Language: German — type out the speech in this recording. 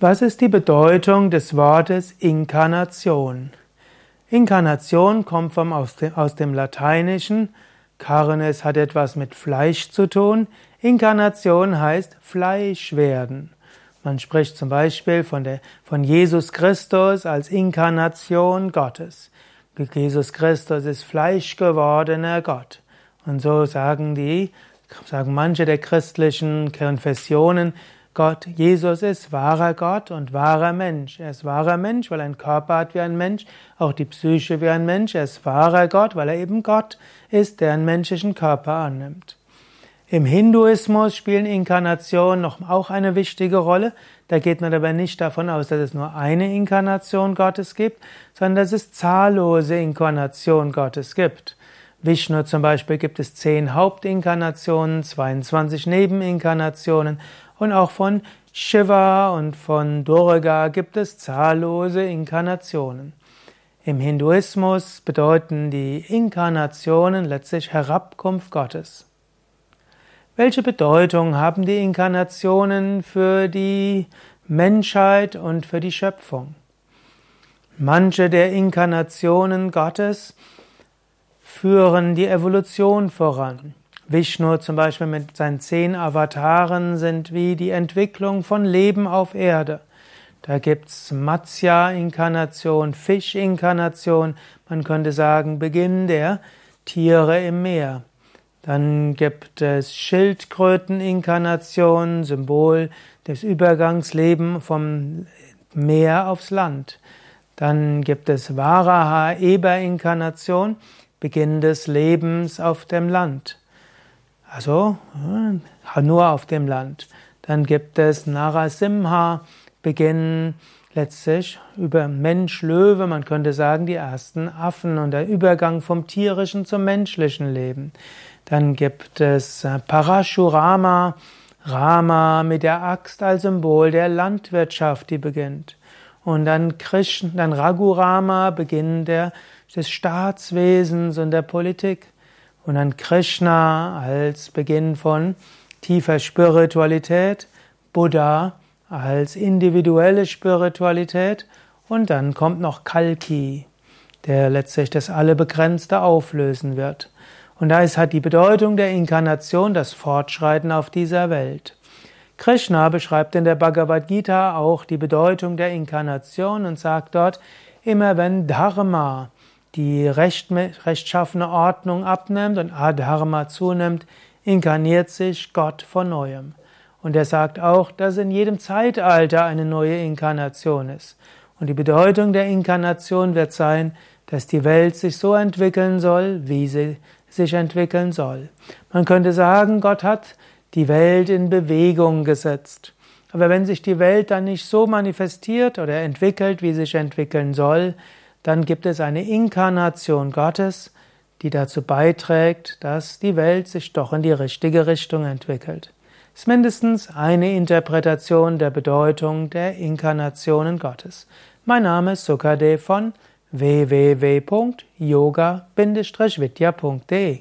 Was ist die Bedeutung des Wortes Inkarnation? Inkarnation kommt vom, aus, dem, aus dem Lateinischen. Carnes hat etwas mit Fleisch zu tun. Inkarnation heißt Fleisch werden. Man spricht zum Beispiel von, der, von Jesus Christus als Inkarnation Gottes. Jesus Christus ist Fleisch gewordener Gott. Und so sagen die, sagen manche der christlichen Konfessionen, Gott, Jesus ist wahrer Gott und wahrer Mensch. Er ist wahrer Mensch, weil er einen Körper hat wie ein Mensch, auch die Psyche wie ein Mensch. Er ist wahrer Gott, weil er eben Gott ist, der einen menschlichen Körper annimmt. Im Hinduismus spielen Inkarnationen noch auch eine wichtige Rolle. Da geht man aber nicht davon aus, dass es nur eine Inkarnation Gottes gibt, sondern dass es zahllose Inkarnationen Gottes gibt. Vishnu zum Beispiel gibt es zehn Hauptinkarnationen, 22 Nebeninkarnationen und auch von Shiva und von Durga gibt es zahllose Inkarnationen. Im Hinduismus bedeuten die Inkarnationen letztlich Herabkunft Gottes. Welche Bedeutung haben die Inkarnationen für die Menschheit und für die Schöpfung? Manche der Inkarnationen Gottes führen die Evolution voran. Vishnu zum Beispiel mit seinen zehn Avataren sind wie die Entwicklung von Leben auf Erde. Da gibt's Matsya-Inkarnation, Fisch-Inkarnation, man könnte sagen Beginn der Tiere im Meer. Dann gibt es Schildkröten-Inkarnation, Symbol des Übergangslebens vom Meer aufs Land. Dann gibt es Varaha-Eber-Inkarnation, Beginn des Lebens auf dem Land. Also nur auf dem Land. Dann gibt es Narasimha, Beginn letztlich über Mensch-Löwe, man könnte sagen, die ersten Affen und der Übergang vom tierischen zum menschlichen Leben. Dann gibt es äh, Parashurama, Rama mit der Axt als Symbol der Landwirtschaft, die beginnt. Und dann Krishna, dann Raghurama, Beginn der, des Staatswesens und der Politik. Und dann Krishna als Beginn von tiefer Spiritualität, Buddha als individuelle Spiritualität und dann kommt noch Kalki, der letztlich das Allebegrenzte auflösen wird. Und da ist halt die Bedeutung der Inkarnation das Fortschreiten auf dieser Welt. Krishna beschreibt in der Bhagavad Gita auch die Bedeutung der Inkarnation und sagt dort, immer wenn Dharma, die recht, rechtschaffene Ordnung abnimmt und Adharma zunimmt, inkarniert sich Gott von neuem. Und er sagt auch, dass in jedem Zeitalter eine neue Inkarnation ist. Und die Bedeutung der Inkarnation wird sein, dass die Welt sich so entwickeln soll, wie sie sich entwickeln soll. Man könnte sagen, Gott hat die Welt in Bewegung gesetzt. Aber wenn sich die Welt dann nicht so manifestiert oder entwickelt, wie sie sich entwickeln soll, dann gibt es eine Inkarnation Gottes, die dazu beiträgt, dass die Welt sich doch in die richtige Richtung entwickelt. Ist mindestens eine Interpretation der Bedeutung der Inkarnationen Gottes. Mein Name ist Sukadev von www.yoga-vidya.de